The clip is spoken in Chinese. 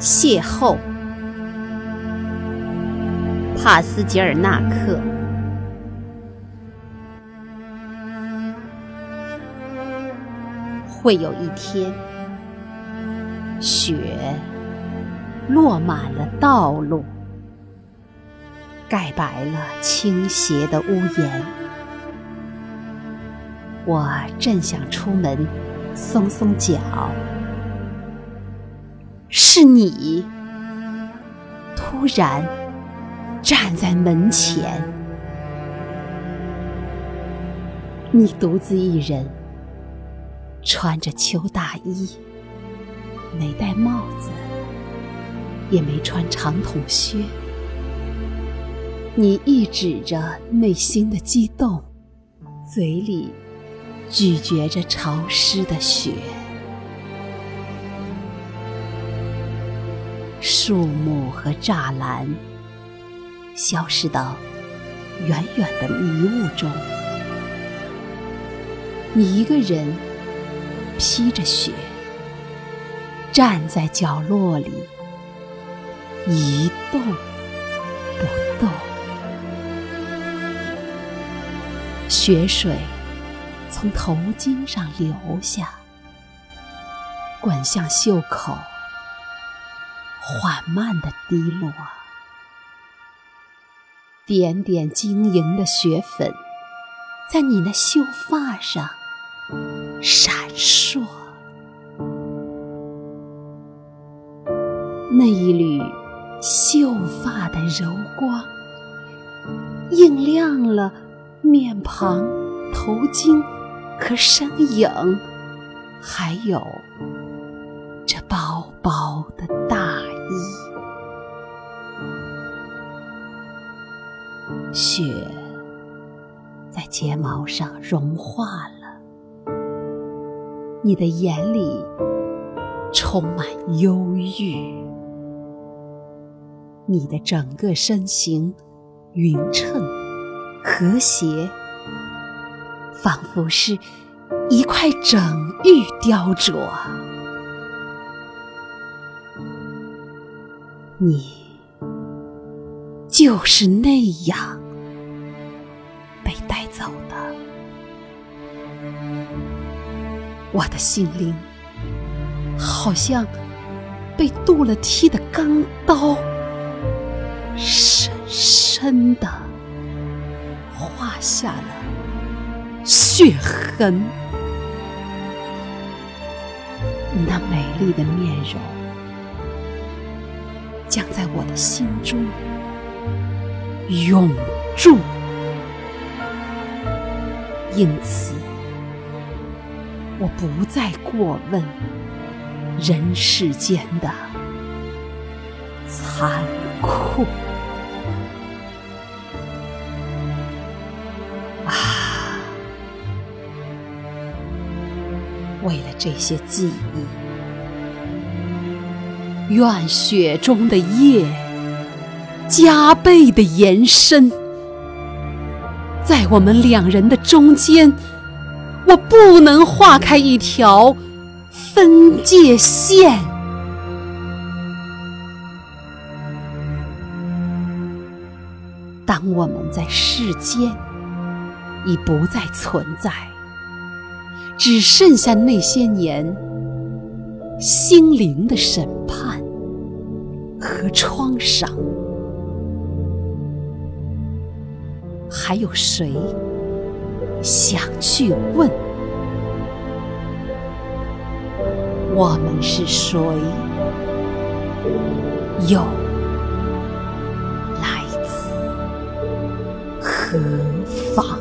邂逅，帕斯捷尔纳克。会有一天，雪落满了道路，盖白了倾斜的屋檐。我正想出门，松松脚。是你突然站在门前，你独自一人，穿着秋大衣，没戴帽子，也没穿长筒靴。你抑制着内心的激动，嘴里咀嚼着潮湿的雪。树木和栅栏消失到远远的迷雾中，你一个人披着雪站在角落里，一动不动。雪水从头巾上流下，滚向袖口。缓慢的滴落，点点晶莹的雪粉在你那秀发上闪烁。那一缕秀发的柔光，映亮了面庞、头巾和身影，还有这薄薄的大。雪在睫毛上融化了，你的眼里充满忧郁，你的整个身形匀称和谐，仿佛是一块整玉雕琢。你。就是那样被带走的，我的心灵好像被镀了漆的钢刀，深深的划下了血痕。那美丽的面容，将在我的心中。永驻。因此，我不再过问人世间的残酷。啊，为了这些记忆，愿雪中的夜。加倍的延伸，在我们两人的中间，我不能划开一条分界线。当我们在世间已不再存在，只剩下那些年心灵的审判和创伤。还有谁想去问我们是谁？又来自何方？